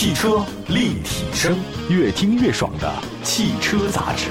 汽车立体声，越听越爽的汽车杂志。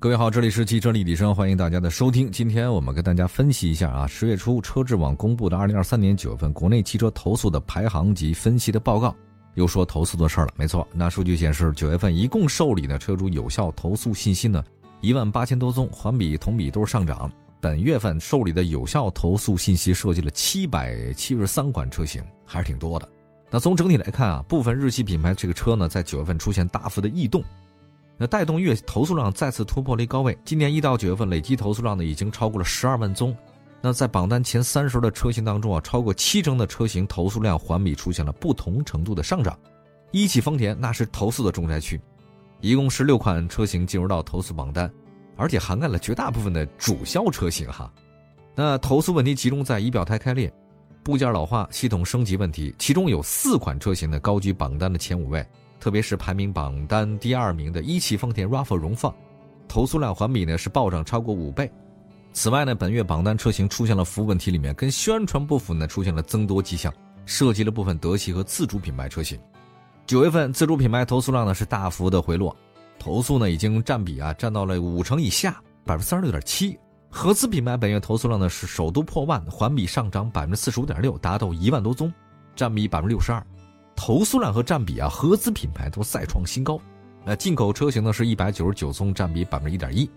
各位好，这里是汽车立体声，欢迎大家的收听。今天我们跟大家分析一下啊，十月初车质网公布的二零二三年九月份国内汽车投诉的排行及分析的报告，又说投诉的事儿了。没错，那数据显示，九月份一共受理的车主有效投诉信息呢，一万八千多宗，环比同比都是上涨。本月份受理的有效投诉信息涉及了七百七十三款车型，还是挺多的。那从整体来看啊，部分日系品牌这个车呢，在九月份出现大幅的异动。那带动月投诉量再次突破了一高位。今年一到九月份累计投诉量呢，已经超过了十二万宗。那在榜单前三十的车型当中啊，超过七成的车型投诉量环比出现了不同程度的上涨。一汽丰田那是投诉的重灾区，一共十六款车型进入到投诉榜单，而且涵盖了绝大部分的主销车型哈。那投诉问题集中在仪表台开裂、部件老化、系统升级问题，其中有四款车型呢高居榜单的前五位。特别是排名榜单第二名的一汽丰田 RAV4 荣放，投诉量环比呢是暴涨超过五倍。此外呢，本月榜单车型出现了服务问题，里面跟宣传不符呢，出现了增多迹象，涉及了部分德系和自主品牌车型。九月份自主品牌投诉量呢是大幅的回落，投诉呢已经占比啊占到了五成以下，百分之三十六点七。合资品牌本月投诉量呢是首都破万，环比上涨百分之四十五点六，达到一万多宗，占比百分之六十二。投诉量和占比啊，合资品牌都再创新高。那进口车型呢是一百九十九宗，占比百分之一点一。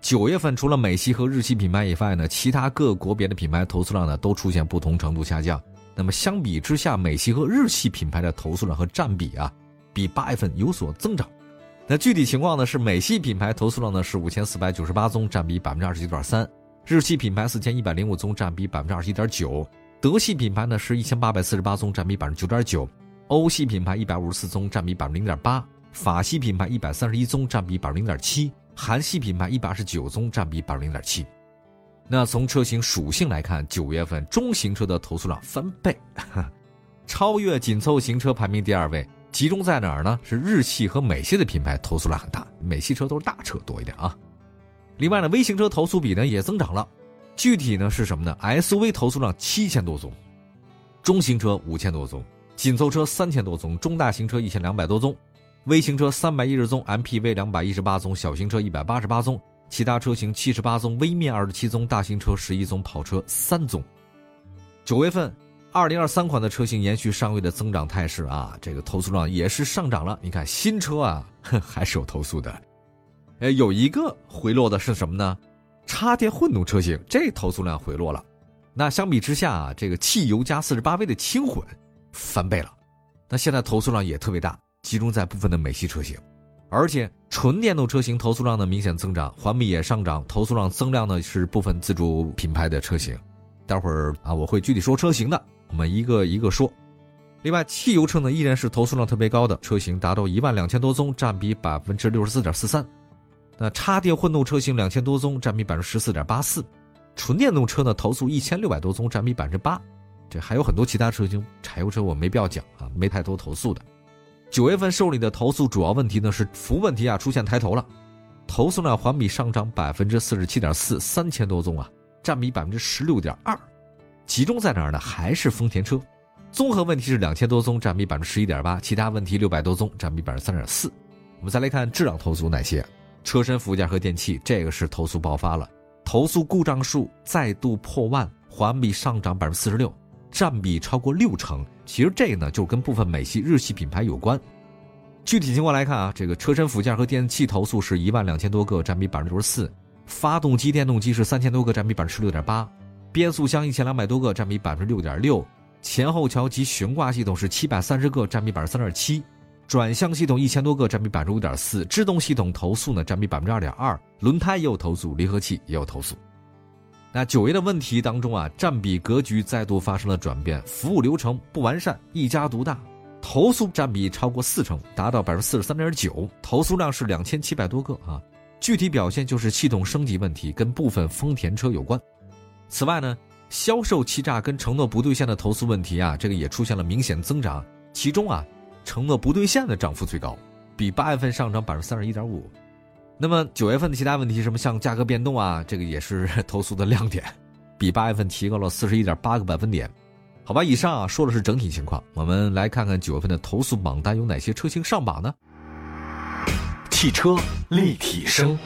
九月份除了美系和日系品牌以外呢，其他各国别的品牌投诉量呢都出现不同程度下降。那么相比之下，美系和日系品牌的投诉量和占比啊，比八月份有所增长。那具体情况呢是，美系品牌投诉量呢是五千四百九十八宗，占比百分之二十九点三；日系品牌四千一百零五宗，占比百分之二十一点九。德系品牌呢是一千八百四十八宗，占比百分之九点九；欧系品牌一百五十四宗，占比百分之零点八；法系品牌一百三十一宗，占比百分之零点七；韩系品牌一百二十九宗，占比百分之零点七。那从车型属性来看，九月份中型车的投诉量翻倍，超越紧凑型车排名第二位。集中在哪儿呢？是日系和美系的品牌投诉量很大，美系车都是大车多一点啊。另外呢，微型车投诉比呢也增长了。具体呢是什么呢？SUV 投诉量七千多宗，中型车五千多宗，紧凑车三千多宗，中大型车一千两百多宗，微型车三百一十宗，MPV 两百一十八宗，小型车一百八十八宗，其他车型七十八宗，微面二十七宗，大型车十一宗，跑车三宗。九月份，二零二三款的车型延续上月的增长态势啊，这个投诉量也是上涨了。你看新车啊，还是有投诉的，哎，有一个回落的是什么呢？插电混动车型这投诉量回落了，那相比之下啊，这个汽油加四十八 V 的轻混翻倍了，那现在投诉量也特别大，集中在部分的美系车型，而且纯电动车型投诉量呢明显增长，环比也上涨，投诉量增量呢是部分自主品牌的车型，待会儿啊我会具体说车型的，我们一个一个说。另外，汽油车呢依然是投诉量特别高的车型，达到一万两千多宗，占比百分之六十四点四三。那插电混动车型两千多宗，占比百分之十四点八四；纯电动车呢，投诉一千六百多宗，占比百分之八。这还有很多其他车型，柴油车我没必要讲啊，没太多投诉的。九月份受理的投诉主要问题呢是服务问题啊，出现抬头了，投诉量环比上涨百分之四十七点四，三千多宗啊，占比百分之十六点二。集中在哪儿呢？还是丰田车。综合问题是两千多宗，占比百分之十一点八；其他问题六百多宗，占比百分之三点四。我们再来看质量投诉哪些？车身附件和电器，这个是投诉爆发了，投诉故障数再度破万，环比上涨百分之四十六，占比超过六成。其实这呢就跟部分美系、日系品牌有关。具体情况来看啊，这个车身附件和电器投诉是一万两千多个，占比百分之六十四；发动机、电动机是三千多个，占比百分之十六点八；变速箱一千两百多个，占比百分之六点六；前后桥及悬挂系统是七百三十个，占比百分之三点七。转向系统一千多个，占比百分之五点四；制动系统投诉呢，占比百分之二点二；轮胎也有投诉，离合器也有投诉。那九月的问题当中啊，占比格局再度发生了转变，服务流程不完善，一家独大，投诉占比超过四成，达到百分之四十三点九，投诉量是两千七百多个啊。具体表现就是系统升级问题跟部分丰田车有关。此外呢，销售欺诈跟承诺不兑现的投诉问题啊，这个也出现了明显增长，其中啊。承诺不兑现的涨幅最高，比八月份上涨百分之三十一点五。那么九月份的其他问题，什么像价格变动啊，这个也是投诉的亮点。比八月份提高了四十一点八个百分点。好吧，以上啊说的是整体情况，我们来看看九月份的投诉榜单有哪些车型上榜呢？汽车立体声，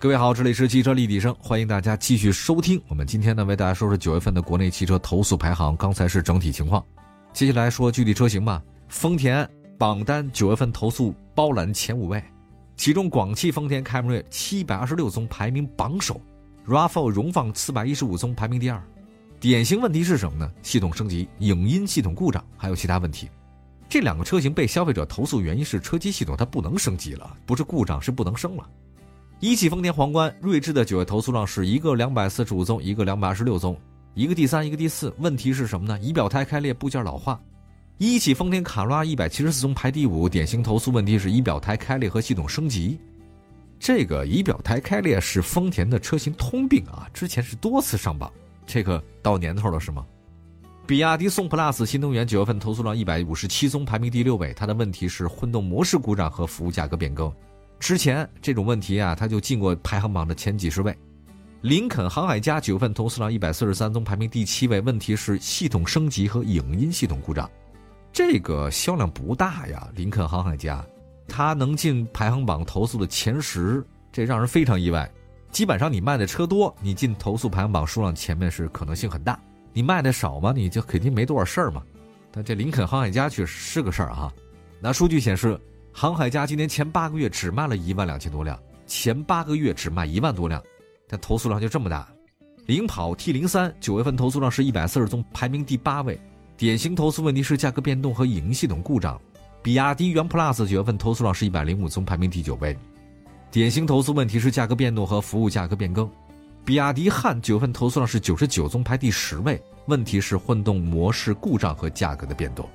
各位好，这里是汽车立体声，欢迎大家继续收听。我们今天呢为大家说说九月份的国内汽车投诉排行，刚才是整体情况，接下来说具体车型吧。丰田榜单九月份投诉包揽前五位，其中广汽丰田凯美瑞七百二十六宗排名榜首，RAV4 荣放四百一十五宗排名第二。典型问题是什么呢？系统升级、影音系统故障，还有其他问题。这两个车型被消费者投诉原因是车机系统它不能升级了，不是故障，是不能升了。一汽丰田皇冠、锐志的九月投诉量是一个两百四十五宗，一个两百二十六宗，一个第三，一个第四。问题是什么呢？仪表台开裂部件老化。一汽丰田卡罗拉一百七十四宗排第五，典型投诉问题是仪表台开裂和系统升级。这个仪表台开裂是丰田的车型通病啊，之前是多次上榜。这个到年头了是吗？比亚迪宋 PLUS 新能源九月份投诉量一百五十七宗，排名第六位。它的问题是混动模式故障和服务价格变更。之前这种问题啊，它就进过排行榜的前几十位。林肯航海家九份投诉量一百四十三宗，排名第七位。问题是系统升级和影音系统故障。这个销量不大呀，林肯航海家，它能进排行榜投诉的前十，这让人非常意外。基本上你卖的车多，你进投诉排行榜数量前面是可能性很大。你卖的少嘛，你就肯定没多少事儿嘛。但这林肯航海家确实是个事儿啊。那数据显示，航海家今年前八个月只卖了一万两千多辆，前八个月只卖一万多辆，但投诉量就这么大。领跑 T 零三九月份投诉量是一百四十宗，排名第八位。典型投诉问题是价格变动和影音系统故障。比亚迪元 Plus 九月份投诉量是一百零五宗，排名第九位。典型投诉问题是价格变动和服务价格变更，比亚迪汉九月份投诉量是九十九宗，排第十位。问题是混动模式故障和价格的变动。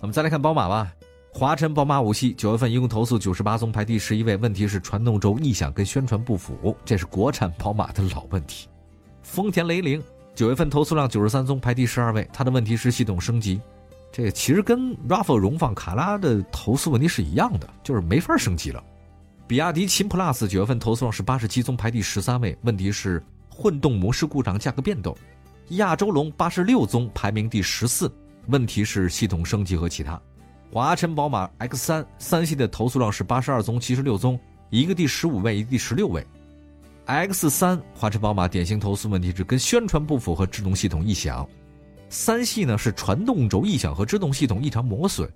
我们再来看宝马吧，华晨宝马五系九月份一共投诉九十八宗，排第十一位。问题是传动轴异响跟宣传不符，这是国产宝马的老问题。丰田雷凌九月份投诉量九十三宗，排第十二位。它的问题是系统升级，这其实跟 RAV4 荣放卡拉的投诉问题是一样的，就是没法升级了。比亚迪秦 PLUS 九月份投诉量是八十七宗，排第十三位。问题是混动模式故障、价格变动。亚洲龙八十六宗，排名第十四。问题是系统升级和其他。华晨宝马 X 三三系的投诉量是八十二宗、七十六宗，一个第十五位，一个第十六位。X 三华晨宝马典型投诉问题是跟宣传不符和制动系统异响。三系呢是传动轴异响和制动系统异常磨损。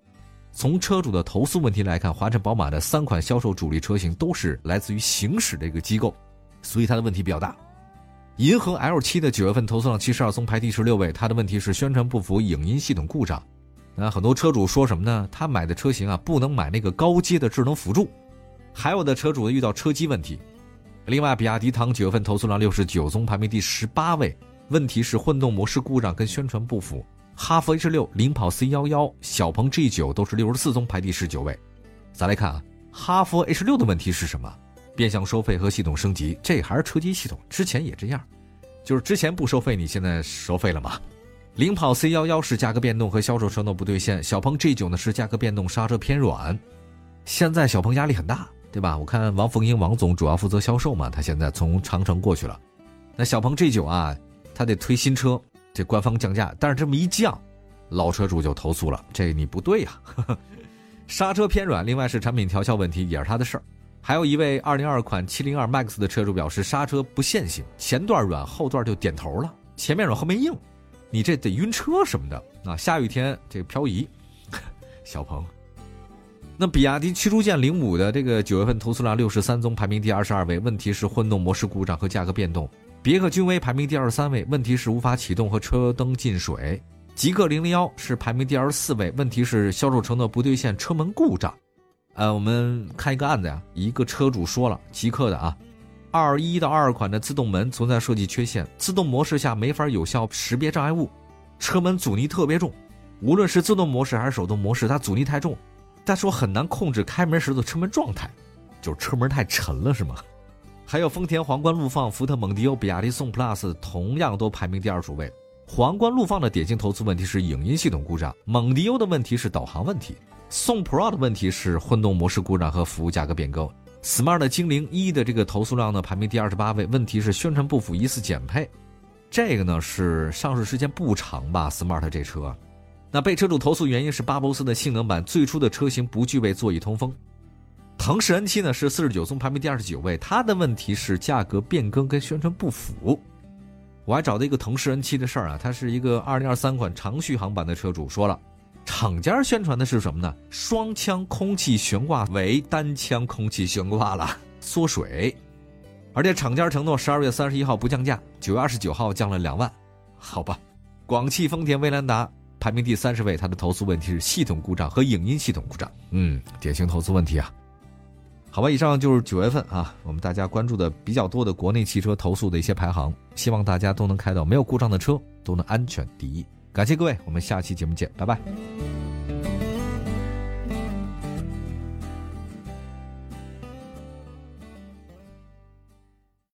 从车主的投诉问题来看，华晨宝马的三款销售主力车型都是来自于行驶这个机构，所以它的问题比较大。银河 L 七的九月份投诉量七十二宗，排第十六位。它的问题是宣传不符、影音系统故障。那很多车主说什么呢？他买的车型啊，不能买那个高阶的智能辅助。还有的车主遇到车机问题。另外，比亚迪唐九月份投诉量六十九宗，排名第十八位。问题是混动模式故障跟宣传不符。哈弗 H 六、领跑 C 幺幺、小鹏 G 九都是六十四宗，排第十九位。咱来看啊，哈弗 H 六的问题是什么？变相收费和系统升级，这还是车机系统，之前也这样，就是之前不收费，你现在收费了吗？领跑 C 幺幺是价格变动和销售承诺不兑现，小鹏 G 九呢是价格变动，刹车偏软。现在小鹏压力很大，对吧？我看王凤英王总主要负责销售嘛，他现在从长城过去了，那小鹏 G 九啊，他得推新车。这官方降价，但是这么一降，老车主就投诉了，这你不对呀，刹车偏软，另外是产品调校问题，也是他的事儿。还有一位2022款702 MAX 的车主表示，刹车不线性，前段软，后段就点头了，前面软后面硬，你这得晕车什么的啊！下雨天这个漂移，小鹏。那比亚迪驱逐舰零五的这个九月份投诉量六十三宗，排名第二十二位，问题是混动模式故障和价格变动。别克君威排名第二十三位，问题是无法启动和车灯进水。极氪零零幺是排名第二十四位，问题是销售承诺不兑现，车门故障。呃，我们看一个案子呀，一个车主说了，极氪的啊，二一到二二款的自动门存在设计缺陷，自动模式下没法有效识别障碍物，车门阻尼特别重，无论是自动模式还是手动模式，它阻尼太重，但是我很难控制开门时的车门状态，就是车门太沉了，是吗？还有丰田皇冠陆放、福特蒙迪欧、比亚迪宋 PLUS 同样都排名第二十五位。皇冠陆放的典型投诉问题是影音系统故障，蒙迪欧的问题是导航问题，宋 Pro 的问题是混动模式故障和服务价格变更。Smart 精灵一的这个投诉量呢排名第二十八位，问题是宣传不符，疑似减配。这个呢是上市时间不长吧？Smart 这车，那被车主投诉原因是巴博斯的性能版最初的车型不具备座椅通风。腾势 N7 呢是四十九宗排名第二十九位，它的问题是价格变更跟宣传不符。我还找到一个腾势 N7 的事儿啊，他是一个二零二三款长续航版的车主说了，厂家宣传的是什么呢？双腔空气悬挂为单腔空气悬挂了，缩水。而且厂家承诺十二月三十一号不降价，九月二十九号降了两万，好吧。广汽丰田威兰达排名第三十位，它的投诉问题是系统故障和影音系统故障，嗯，典型投诉问题啊。好吧，以上就是九月份啊，我们大家关注的比较多的国内汽车投诉的一些排行，希望大家都能开到没有故障的车，都能安全第一。感谢各位，我们下期节目见，拜拜。